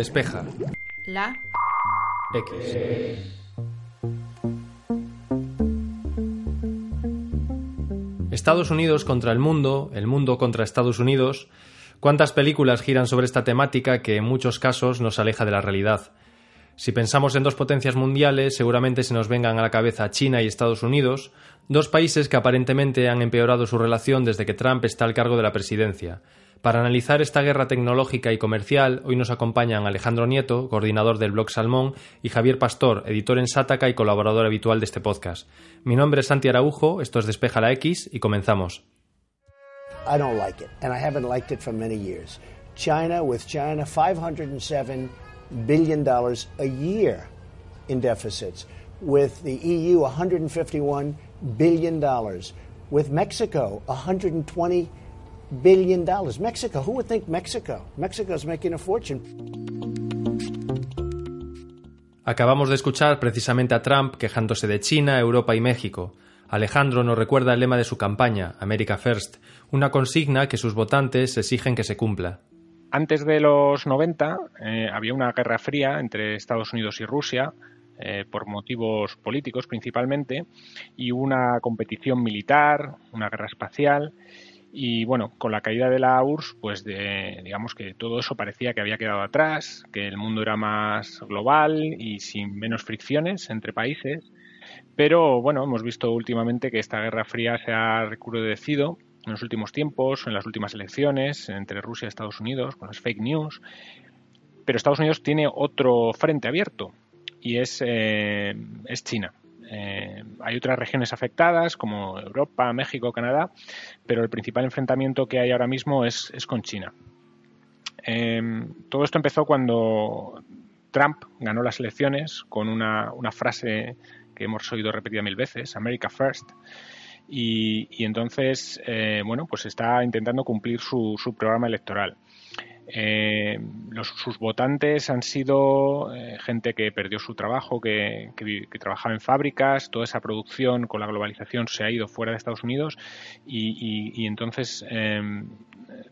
Despeja. La. X. Estados Unidos contra el mundo, el mundo contra Estados Unidos. ¿Cuántas películas giran sobre esta temática que en muchos casos nos aleja de la realidad? Si pensamos en dos potencias mundiales, seguramente se nos vengan a la cabeza China y Estados Unidos, dos países que aparentemente han empeorado su relación desde que Trump está al cargo de la presidencia. Para analizar esta guerra tecnológica y comercial, hoy nos acompañan Alejandro Nieto, coordinador del blog Salmón, y Javier Pastor, editor en Sátaca y colaborador habitual de este podcast. Mi nombre es Santi Araujo, esto es Despeja la X y comenzamos. China, China, $507 billion a year in deficits. With the EU, $151 billion. With Mexico, $120 billion dollars. Mexico, who would think Mexico? Mexico's making a fortune. Acabamos de escuchar precisamente a Trump quejándose de China, Europa y México. Alejandro nos recuerda el lema de su campaña, America First, una consigna que sus votantes exigen que se cumpla. Antes de los 90 eh, había una guerra fría entre Estados Unidos y Rusia, eh, por motivos políticos principalmente, y una competición militar, una guerra espacial, y bueno, con la caída de la URSS, pues digamos que todo eso parecía que había quedado atrás, que el mundo era más global y sin menos fricciones entre países. Pero bueno, hemos visto últimamente que esta Guerra Fría se ha recrudecido en los últimos tiempos, en las últimas elecciones entre Rusia y Estados Unidos, con las fake news. Pero Estados Unidos tiene otro frente abierto y es, eh, es China. Eh, hay otras regiones afectadas como Europa, México, Canadá, pero el principal enfrentamiento que hay ahora mismo es, con China. Em, todo esto empezó cuando Trump ganó las elecciones con una, frase que hemos oído repetida mil veces, America First. Y, entonces, eh, bueno, pues está intentando cumplir su programa electoral. Eh, sus votantes han sido eh, gente que perdió su trabajo, que, trabajaba en fábricas, toda esa producción con la globalización se ha ido fuera de Estados Unidos y, entonces em,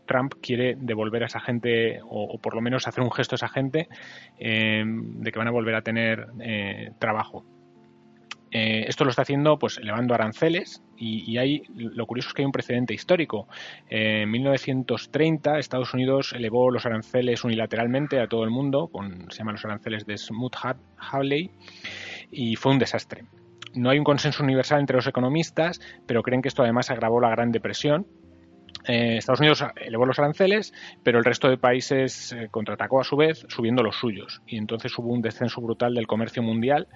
Trump quiere devolver a esa gente o, por lo menos hacer un gesto a esa gente em, de que van a volver a tener eh, trabajo. Eh, esto lo está haciendo pues elevando aranceles y, hay lo curioso es que hay un precedente histórico. Eh, en 1930 Estados Unidos elevó los aranceles unilateralmente a todo el mundo, con, se llaman los aranceles de Smoot-Hawley y fue un desastre. No hay un consenso universal entre los economistas, pero creen que esto además agravó la Gran Depresión eh, Estados Unidos elevó los aranceles, pero el resto de países contraatacó a su vez, subiendo los suyos. Y entonces hubo un descenso brutal del comercio mundial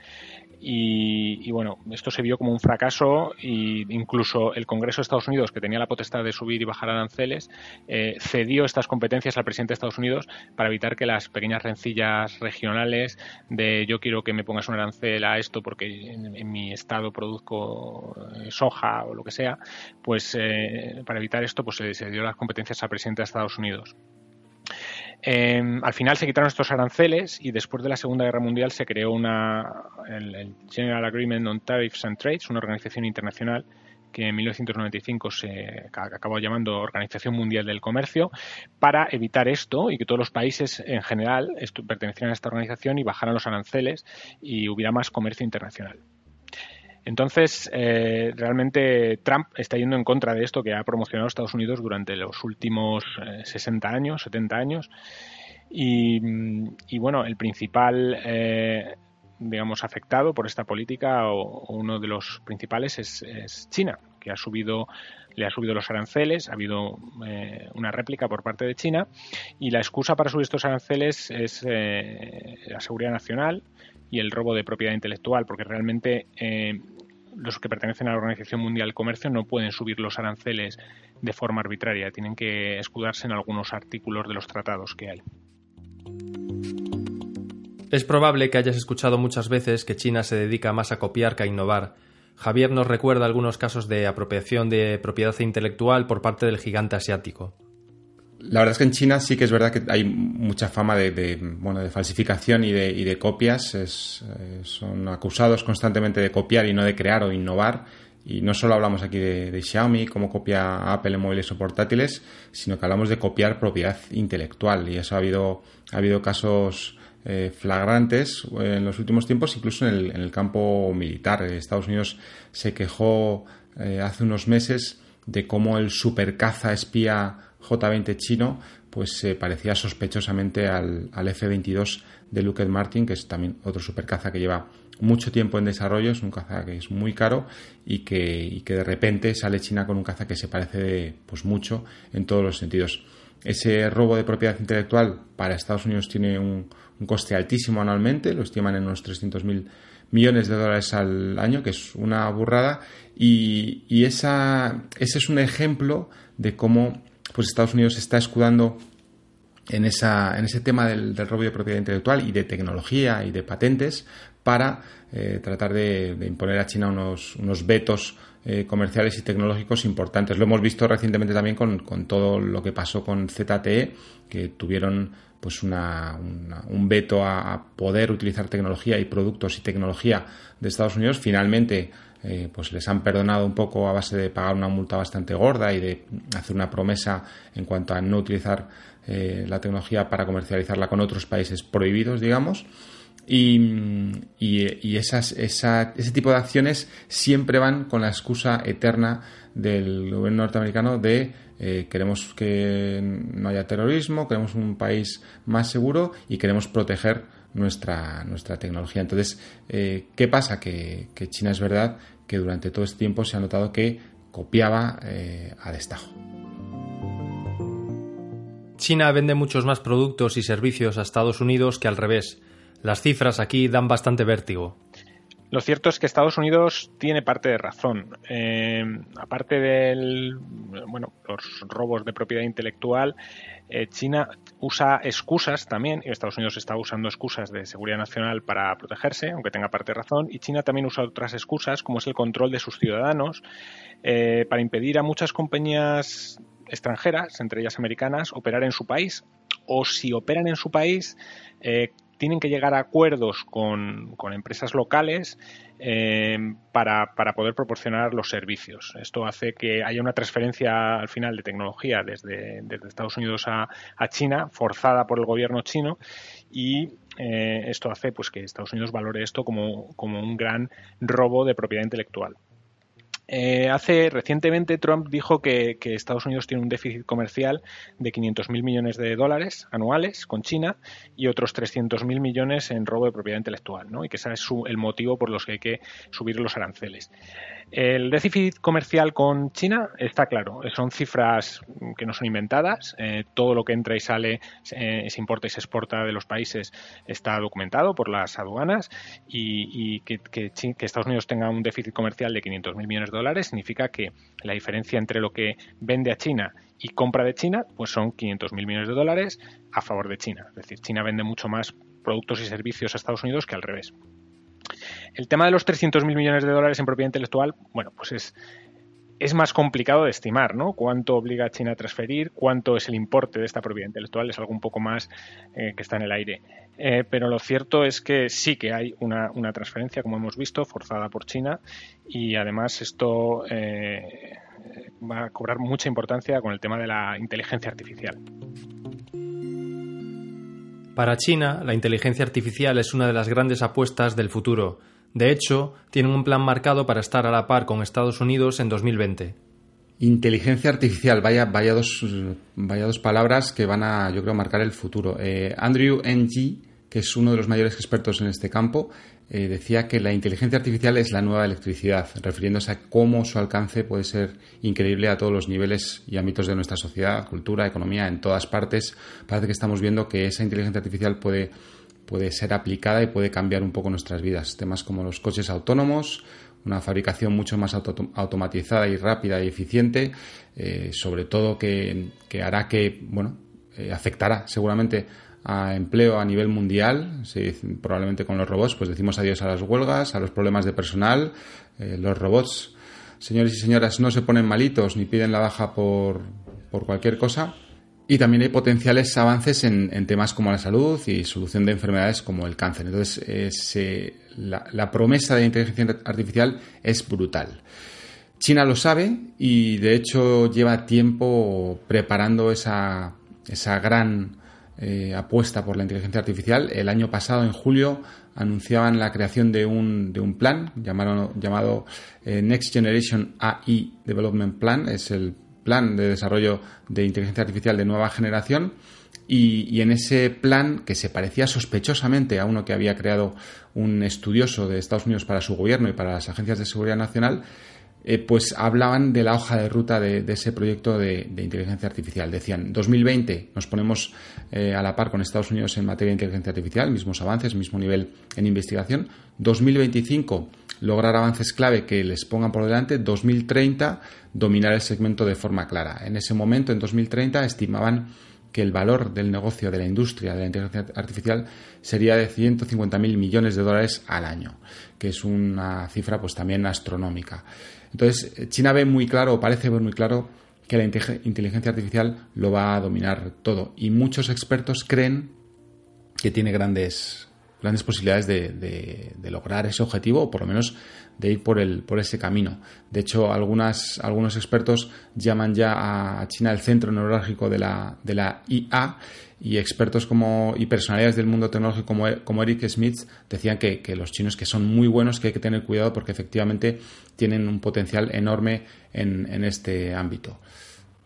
y, bueno, esto se vio como un fracaso e incluso el Congreso de Estados Unidos, que tenía la potestad de subir y bajar aranceles, eh, cedió estas competencias al presidente de Estados Unidos para evitar que las pequeñas rencillas regionales de yo quiero que me pongas un arancel a esto porque en, mi estado produzco eh, soja o lo que sea, pues eh, para evitar esto pues se, se dio las competencias al presidente de Estados Unidos. Em, al final se quitaron estos aranceles y después de la Segunda Guerra Mundial se creó una, el, General Agreement on Tariffs and Trades, una organización internacional que en 1995 se acabó llamando Organización Mundial del Comercio, para evitar esto y que todos los países en general pertenecieran a esta organización y bajaran los aranceles y hubiera más comercio internacional. Entonces, eh, realmente Trump está yendo en contra de esto que ha promocionado Estados Unidos durante los últimos 60 eh, años, 70 años. Y, bueno, el principal, eh, digamos, afectado por esta política o, uno de los principales es, China, que ha subido le ha subido los aranceles, ha habido una réplica por parte de China y la excusa para subir estos aranceles es la seguridad nacional y el robo de propiedad intelectual, porque realmente los que pertenecen a la Organización Mundial del Comercio no pueden subir los aranceles de forma arbitraria, tienen que escudarse en algunos artículos de los tratados que hay. Es probable que hayas escuchado muchas veces que China se dedica más a copiar que a innovar. Javier nos recuerda algunos casos de apropiación de propiedad intelectual por parte del gigante asiático. La verdad es que en China sí que es verdad que hay mucha fama de, bueno, de falsificación y de, de copias. Eh, son acusados constantemente de copiar y no de crear o innovar. y no solo hablamos aquí de, Xiaomi, cómo copia Apple en móviles o portátiles, sino que hablamos de copiar propiedad intelectual. Y eso ha habido, ha habido casos eh, flagrantes en los últimos tiempos, incluso en el, campo militar. Estados Unidos se quejó eh, hace unos meses de cómo el supercaza espía J-20 chino pues se parecía sospechosamente al, al F-22 de Lockheed Martin, que es también otro supercaza que lleva mucho tiempo en desarrollo, es un caza que es muy caro y que, de repente sale China con un caza que se parece pues mucho en todos los sentidos. Ese robo de propiedad intelectual para Estados Unidos tiene un, coste altísimo anualmente, lo estiman en unos 300.000 millones de dólares al año, que es una burrada, y, y esa, ese es un ejemplo de cómo pues Estados Unidos está escudando en, esa, en ese tema del, robo de propiedad intelectual y de tecnología y de patentes para eh, tratar de, imponer a China unos, unos vetos eh, comerciales y tecnológicos importantes. Lo hemos visto recientemente también con, todo lo que pasó con ZTE, que tuvieron pues una, un veto a, poder utilizar tecnología y productos y tecnología de Estados Unidos. Finalmente, eh, pues les han perdonado un poco a base de pagar una multa bastante gorda y de hacer una promesa en cuanto a no utilizar la tecnología para comercializarla con otros países prohibidos, digamos. Y, esas, ese tipo de acciones siempre van con la excusa eterna del gobierno norteamericano de eh, queremos que no haya terrorismo, queremos un país más seguro y queremos proteger nuestra, nuestra tecnología. Entonces, eh, ¿qué pasa? Que, China es verdad que durante todo este tiempo se ha notado que copiaba eh, a destajo. China vende muchos más productos y servicios a Estados Unidos que al revés. Las cifras aquí dan bastante vértigo. Lo cierto es que Estados Unidos tiene parte de razón. Eh, aparte de bueno, los robos de propiedad intelectual, eh, China usa excusas también, y Estados Unidos está usando excusas de seguridad nacional para protegerse, aunque tenga parte de razón, y China también usa otras excusas, como es el control de sus ciudadanos, eh, para impedir a muchas compañías extranjeras, entre ellas americanas, operar en su país, o si operan en su país, tienen que llegar a acuerdos con, empresas locales eh, para, poder proporcionar los servicios. Esto hace que haya una transferencia al final de tecnología desde, Estados Unidos a, China, forzada por el gobierno chino, y eh, esto hace pues, que Estados Unidos valore esto como, como un gran robo de propiedad intelectual. Eh, hace recientemente Trump dijo que, Estados Unidos tiene un déficit comercial de 500.000 millones de dólares anuales con China y otros 300.000 millones en robo de propiedad intelectual, ¿no? Y que ese es el motivo por los que hay que subir los aranceles. El déficit comercial con China está claro, son cifras que no son inventadas, eh, todo lo que entra y sale, eh, se importa y se exporta de los países está documentado por las aduanas y, que, Estados Unidos tenga un déficit comercial de 500.000 millones de dólares significa que la diferencia entre lo que vende a China y compra de China pues son 500.000 millones de dólares a favor de China. Es decir, China vende mucho más productos y servicios a Estados Unidos que al revés. El tema de los 300.000 millones de dólares en propiedad intelectual, bueno, pues es, es más complicado de estimar, ¿no? Cuánto obliga a China a transferir, cuánto es el importe de esta propiedad intelectual, es algo un poco más eh, que está en el aire. Eh, pero lo cierto es que sí que hay una, transferencia, como hemos visto, forzada por China y además esto eh, va a cobrar mucha importancia con el tema de la inteligencia artificial. Para China, la inteligencia artificial es una de las grandes apuestas del futuro. De hecho, tienen un plan marcado para estar a la par con Estados Unidos en 2020. Inteligencia artificial, vaya, vaya, dos, vaya dos palabras que van a, yo creo, marcar el futuro. Eh, Andrew Ng, que es uno de los mayores expertos en este campo, eh, decía que la inteligencia artificial es la nueva electricidad, refiriéndose a cómo su alcance puede ser increíble a todos los niveles y ámbitos de nuestra sociedad, cultura, economía, en todas partes. Parece que estamos viendo que esa inteligencia artificial puede, puede ser aplicada y puede cambiar un poco nuestras vidas. Temas como los coches autónomos, una fabricación mucho más automatizada y rápida y eficiente, eh, sobre todo que, hará que, bueno, eh, afectará seguramente a empleo a nivel mundial, probablemente con los robots, pues decimos adiós a las huelgas, a los problemas de personal. Eh, los robots, señores y señoras, no se ponen malitos ni piden la baja por, por cualquier cosa. Y también hay potenciales avances en, temas como la salud y solución de enfermedades como el cáncer. Entonces, la, la, promesa de inteligencia artificial es brutal. China lo sabe y de hecho lleva tiempo preparando esa, esa gran eh, apuesta por la inteligencia artificial. El año pasado, en julio, anunciaban la creación de un, de un plan llamado, llamado eh, Next Generation AI Development Plan. Es el plan de desarrollo de inteligencia artificial de nueva generación. Y, en ese plan, que se parecía sospechosamente a uno que había creado un estudioso de Estados Unidos para su gobierno y para las agencias de seguridad nacional, eh, pues hablaban de la hoja de ruta de, ese proyecto de, inteligencia artificial. Decían, 2020 nos ponemos eh, a la par con Estados Unidos en materia de inteligencia artificial, mismos avances, mismo nivel en investigación. 2025 lograr avances clave que les pongan por delante. 2030 dominar el segmento de forma clara. En ese momento, en 2030, estimaban que el valor del negocio de la industria de la inteligencia artificial sería de 150.000 millones de dólares al año, que es una cifra pues también astronómica. Entonces, China ve muy claro, o parece ver muy claro, que la inteligencia artificial lo va a dominar todo. Y muchos expertos creen que tiene grandes, grandes posibilidades de, lograr ese objetivo, o por lo menos de ir por, el, por ese camino. De hecho, algunas, algunos expertos llaman ya a China el centro neurálgico de la, de la IA y expertos como, y personalidades del mundo tecnológico como, como Eric Smith decían que, los chinos que son muy buenos, que hay que tener cuidado porque efectivamente tienen un potencial enorme en, este ámbito.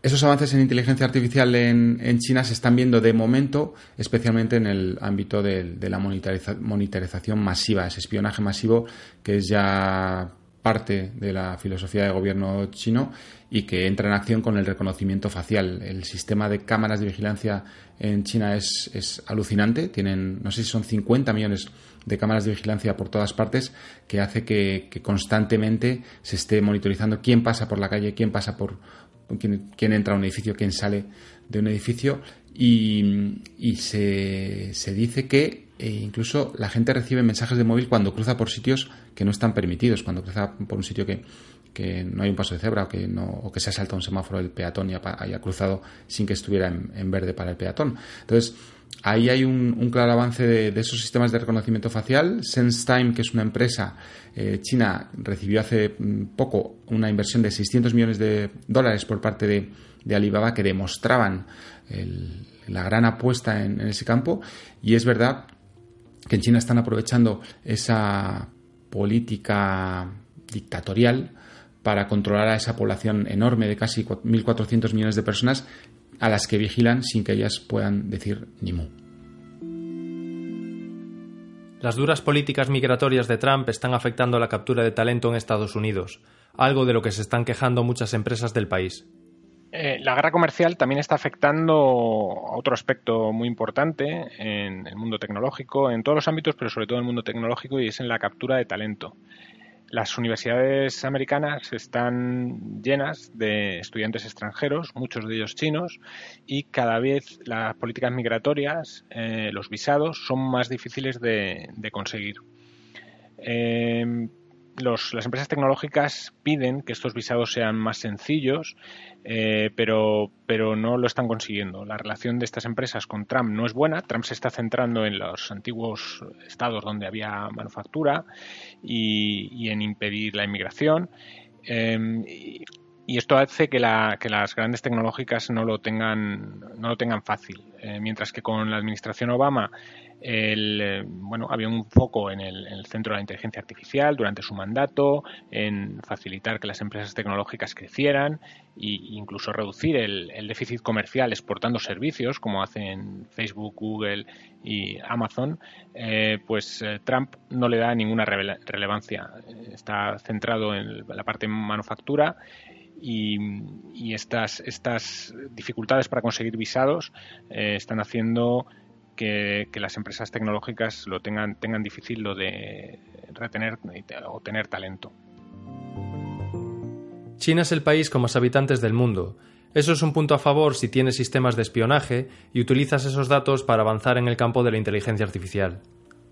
Esos avances en inteligencia artificial en, China se están viendo de momento, especialmente en el ámbito de, la monitorización masiva, ese espionaje masivo que es ya parte de la filosofía de gobierno chino y que entra en acción con el reconocimiento facial. El sistema de cámaras de vigilancia en China es, alucinante. Tienen, no sé si son 50 millones de cámaras de vigilancia por todas partes, que hace que, constantemente se esté monitorizando quién pasa por la calle, quién pasa por, quién, entra a un edificio, quién sale de un edificio. Y, se, se dice que e incluso la gente recibe mensajes de móvil cuando cruza por sitios que no están permitidos, cuando cruza por un sitio que, no hay un paso de cebra o que, no, o que se ha saltado un semáforo del peatón y haya cruzado sin que estuviera en, verde para el peatón. Entonces, ahí hay un, claro avance de, esos sistemas de reconocimiento facial. SenseTime, que es una empresa eh, china, recibió hace mm, poco una inversión de 600 millones de dólares por parte de, Alibaba que demostraban la gran apuesta en ese campo. Y es verdad que en China están aprovechando esa política dictatorial para controlar a esa población enorme de casi 1.400 millones de personas a las que vigilan sin que ellas puedan decir ni mu. Las duras políticas migratorias de Trump están afectando la captura de talento en Estados Unidos, algo de lo que se están quejando muchas empresas del país. Eh, la guerra comercial también está afectando a otro aspecto muy importante en el mundo tecnológico, en todos los ámbitos, pero sobre todo en el mundo tecnológico, y es en la captura de talento. Las universidades americanas están llenas de estudiantes extranjeros, muchos de ellos chinos, y cada vez las políticas migratorias, eh, los visados, son más difíciles de, conseguir. Eh, las empresas tecnológicas piden que estos visados sean más sencillos, eh, pero, pero no lo están consiguiendo. La relación de estas empresas con Trump no es buena. Trump se está centrando en los antiguos estados donde había manufactura y, en impedir la inmigración. Em, esto hace que, las grandes tecnológicas no lo tengan, no lo tengan fácil. Eh, mientras que con la administración Obama el, eh, bueno, había un foco en el, centro de la inteligencia artificial durante su mandato, en facilitar que las empresas tecnológicas crecieran e incluso reducir el, déficit comercial exportando servicios como hacen Facebook, Google y Amazon, eh, pues Trump no le da ninguna relevancia. Está centrado en la parte manufactura y, estas, dificultades para conseguir visados están haciendo que, las empresas tecnológicas lo tengan, tengan difícil lo de retener o tener talento. China es el país con más habitantes del mundo. Eso es un punto a favor si tienes sistemas de espionaje y utilizas esos datos para avanzar en el campo de la inteligencia artificial.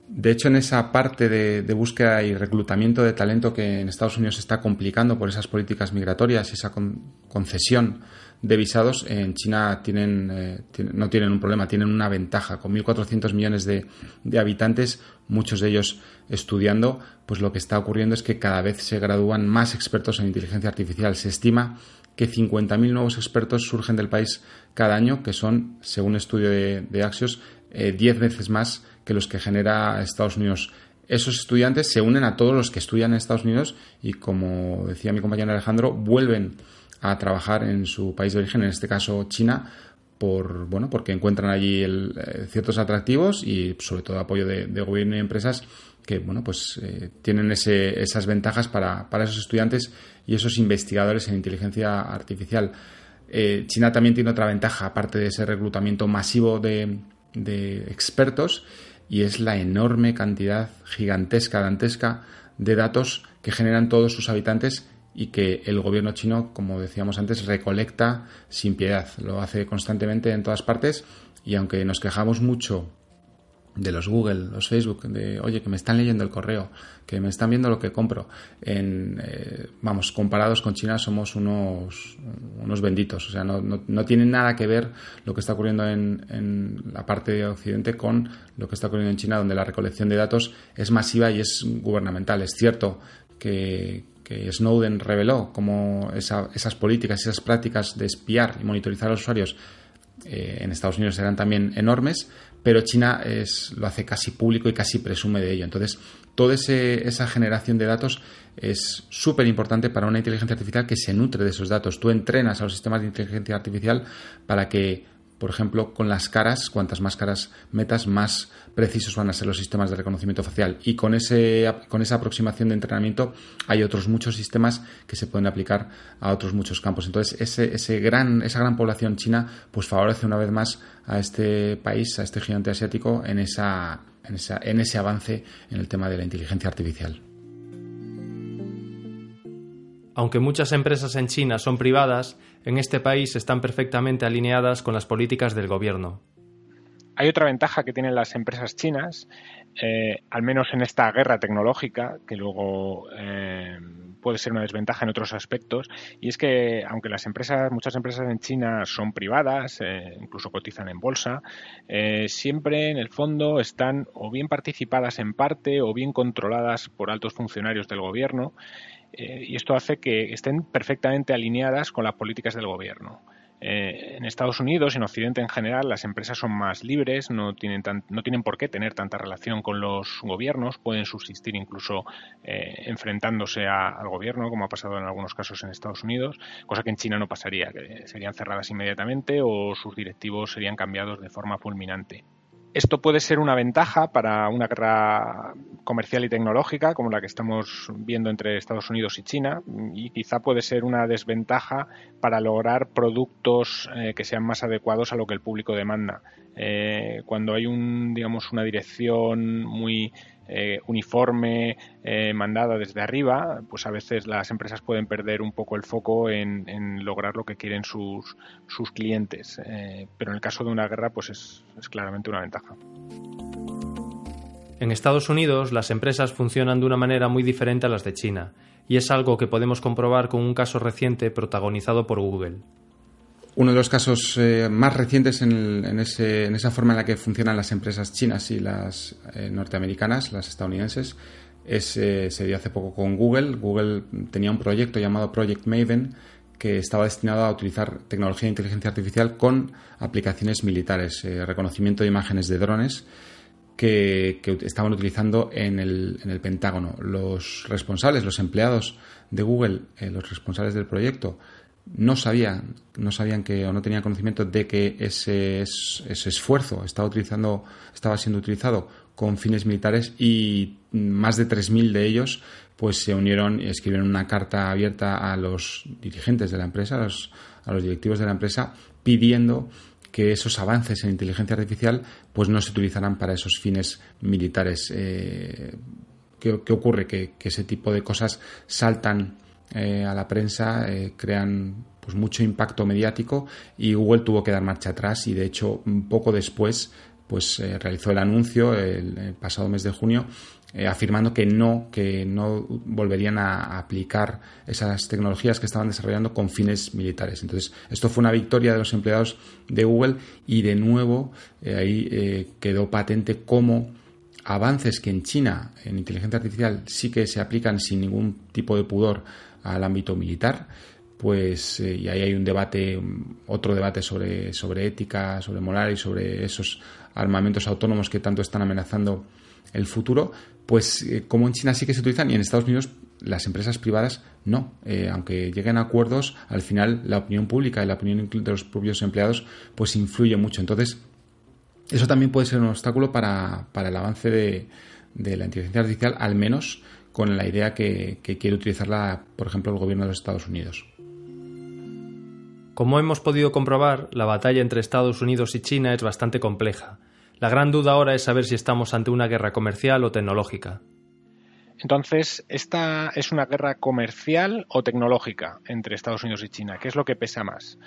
De hecho, en esa parte de, búsqueda y reclutamiento de talento que en Estados Unidos se está complicando por esas políticas migratorias y esa concesión de visados, en China tienen, eh, no tienen un problema, tienen una ventaja. Con 1.400 millones de, habitantes, muchos de ellos estudiando, pues lo que está ocurriendo es que cada vez se gradúan más expertos en inteligencia artificial. Se estima que 50.000 nuevos expertos surgen del país cada año, que son, según estudio de Axios, 10 eh, veces más que los que genera Estados Unidos. Esos estudiantes se unen a todos los que estudian en Estados Unidos y, como decía mi compañero Alejandro, vuelven a trabajar en su país de origen, en este caso China, por bueno porque encuentran allí eh, ciertos atractivos y sobre todo apoyo de, gobierno y empresas que bueno pues eh, tienen ese, esas ventajas para, para, esos estudiantes y esos investigadores en inteligencia artificial. Eh, China también tiene otra ventaja aparte de ese reclutamiento masivo de, de expertos y es la enorme cantidad gigantesca, dantesca de datos que generan todos sus habitantes y que el gobierno chino, como decíamos antes, recolecta sin piedad. Lo hace constantemente en todas partes y aunque nos quejamos mucho de los Google, los Facebook, de oye, que me están leyendo el correo, que me están viendo lo que compro. En, eh, vamos, comparados con China somos unos, unos benditos. O sea, no, no, tiene nada que ver lo que está ocurriendo en, en, la parte de Occidente con lo que está ocurriendo en China, donde la recolección de datos es masiva y es gubernamental. Es cierto que, que Snowden reveló cómo esas políticas, esas prácticas de espiar y monitorizar a los usuarios eh, en Estados Unidos eran también enormes, pero China es, lo hace casi público y casi presume de ello. Entonces, toda esa generación de datos es súper importante para una inteligencia artificial que se nutre de esos datos. Tú entrenas a los sistemas de inteligencia artificial para que por ejemplo, con las caras, cuantas más caras metas, más precisos van a ser los sistemas de reconocimiento facial. Y con, ese, con esa aproximación de entrenamiento hay otros muchos sistemas que se pueden aplicar a otros muchos campos. Entonces, ese, ese gran, esa gran población china pues favorece una vez más a este país, a este gigante asiático, en, esa, en, esa, en ese avance en el tema de la inteligencia artificial. Aunque muchas empresas en China son privadas, en este país están perfectamente alineadas con las políticas del gobierno. Hay otra ventaja que tienen las empresas chinas, eh, al menos en esta guerra tecnológica, que luego eh, puede ser una desventaja en otros aspectos, y es que aunque las empresas, muchas empresas en China son privadas, eh, incluso cotizan en bolsa, siempre en el fondo están o bien participadas en parte o bien controladas por altos funcionarios del gobierno eh, y esto hace que estén perfectamente alineadas con las políticas del gobierno. Eh, en Estados Unidos en Occidente en general las empresas son más libres, no tienen, no tienen por qué tener tanta relación con los gobiernos, pueden subsistir incluso eh, enfrentándose al gobierno, como ha pasado en algunos casos en Estados Unidos, cosa que en China no pasaría, que serían cerradas inmediatamente o sus directivos serían cambiados de forma fulminante. Esto puede ser una ventaja para una guerra comercial y tecnológica como la que estamos viendo entre Estados Unidos y China y quizá puede ser una desventaja para lograr productos eh, que sean más adecuados a lo que el público demanda. Eh, cuando hay un, digamos, una dirección muy eh, uniforme, eh, mandada desde arriba, pues a veces las empresas pueden perder un poco el foco en, lograr lo que quieren sus, sus clientes. Eh, pero en el caso de una guerra, pues es, es claramente una ventaja. En Estados Unidos, las empresas funcionan de una manera muy diferente a las de China, y es algo que podemos comprobar con un caso reciente protagonizado por Google. Uno de los casos eh, más recientes en, esa forma en la que funcionan las empresas chinas y las eh, norteamericanas, las estadounidenses, es, eh, se dio hace poco con Google. Google tenía un proyecto llamado Project Maven que estaba destinado a utilizar tecnología de inteligencia artificial con aplicaciones militares, reconocimiento de imágenes de drones que, estaban utilizando en el, en el, Pentágono. Los responsables, los empleados de Google, los responsables del proyecto, no sabían, no sabían que o no tenían conocimiento de que ese, ese esfuerzo estaba utilizando, estaba siendo utilizado con fines militares y más de 3.000 de ellos pues se unieron y escribieron una carta abierta a los dirigentes de la empresa, a los, a los directivos de la empresa, pidiendo que esos avances en inteligencia artificial pues no se utilizaran para esos fines militares. Eh, ¿qué, ocurre? Que, que, ese tipo de cosas saltan eh, a la prensa, eh, crean pues mucho impacto mediático y Google tuvo que dar marcha atrás y de hecho poco después pues realizó el anuncio el, pasado mes de junio afirmando que no, que no volverían a, aplicar esas tecnologías que estaban desarrollando con fines militares. Entonces, esto fue una victoria de los empleados de Google y de nuevo ahí quedó patente cómo avances que en China en inteligencia artificial sí que se aplican sin ningún tipo de pudor al ámbito militar, pues eh, y ahí hay un debate, otro debate sobre, sobre ética, sobre moral y sobre esos armamentos autónomos que tanto están amenazando el futuro, pues eh, como en China sí que se utilizan y en Estados Unidos las empresas privadas no. Eh, aunque lleguen a acuerdos, al final la opinión pública y la opinión de los propios empleados pues influye mucho. Entonces, eso también puede ser un obstáculo para, el avance de, la inteligencia artificial, al menos con la idea que, quiere utilizarla, por ejemplo, el gobierno de los Estados Unidos. Como hemos podido comprobar, la batalla entre Estados Unidos y China es bastante compleja. La gran duda ahora es saber si estamos ante una guerra comercial o tecnológica. Entonces, ¿esta es una guerra comercial o tecnológica entre Estados Unidos y China? ¿Qué es lo que pesa más?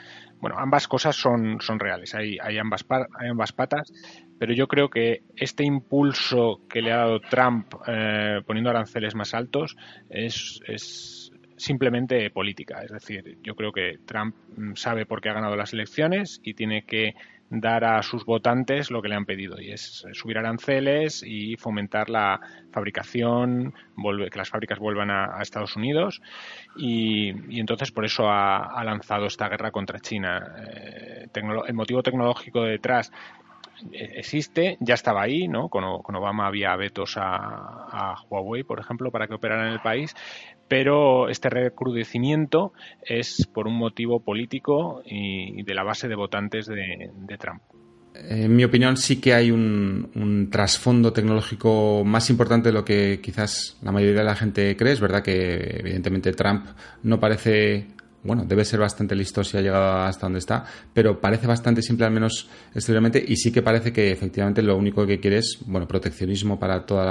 Bueno, ambas cosas son, son reales, hay, hay, ambas, hay ambas patas, pero yo creo que este impulso que le ha dado Trump eh, poniendo aranceles más altos es, es simplemente política. Es decir, yo creo que Trump mm, sabe por qué ha ganado las elecciones y tiene que dar a sus votantes lo que le han pedido y es subir aranceles y fomentar la fabricación, que las fábricas vuelvan a, Estados Unidos y, entonces por eso ha, lanzado esta guerra contra China. Eh, el motivo tecnológico detrás existe, ya estaba ahí, ¿no? Con, Obama había vetos a, Huawei, por ejemplo, para que operara en el país, pero este recrudecimiento es por un motivo político y, de la base de votantes de, Trump. En mi opinión, sí que hay un, trasfondo tecnológico más importante de lo que quizás la mayoría de la gente cree. Es verdad que, evidentemente, Trump no parece bueno, debe ser bastante listo si ha llegado hasta donde está, pero parece bastante simple al menos exteriormente y sí que parece que efectivamente lo único que quiere es, bueno, proteccionismo para todo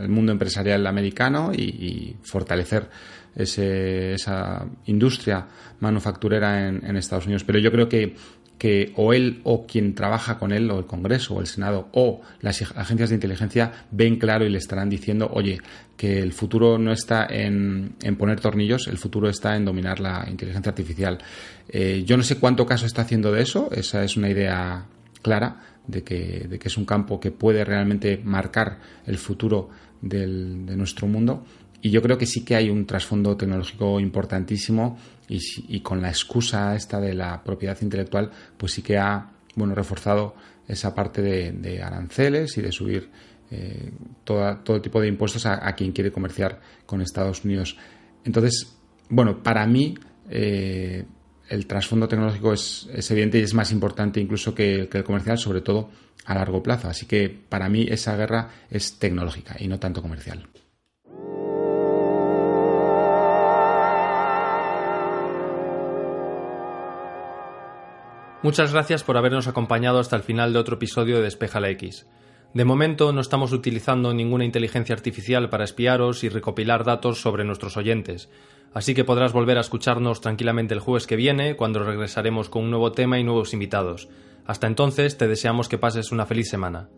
el mundo empresarial americano y, fortalecer esa industria manufacturera en, Estados Unidos. Pero yo creo que que o él o quien trabaja con él, o el Congreso o el Senado o las agencias de inteligencia ven claro y le estarán diciendo, oye, que el futuro no está en, poner tornillos, el futuro está en dominar la inteligencia artificial. Eh, yo no sé cuánto caso está haciendo de eso, esa es una idea clara de que, de que es un campo que puede realmente marcar el futuro de nuestro mundo. Y yo creo que sí que hay un trasfondo tecnológico importantísimo y, con la excusa esta de la propiedad intelectual, pues sí que ha bueno, reforzado esa parte de, aranceles y de subir eh, todo tipo de impuestos a, quien quiere comerciar con Estados Unidos. Entonces, bueno, para mí eh, el trasfondo tecnológico es, evidente y es más importante incluso que, que, el comercial, sobre todo a largo plazo. Así que para mí esa guerra es tecnológica y no tanto comercial. Muchas gracias por habernos acompañado hasta el final de otro episodio de Despeja la X. De momento no estamos utilizando ninguna inteligencia artificial para espiaros y recopilar datos sobre nuestros oyentes, así que podrás volver a escucharnos tranquilamente el jueves que viene, cuando regresaremos con un nuevo tema y nuevos invitados. Hasta entonces te deseamos que pases una feliz semana.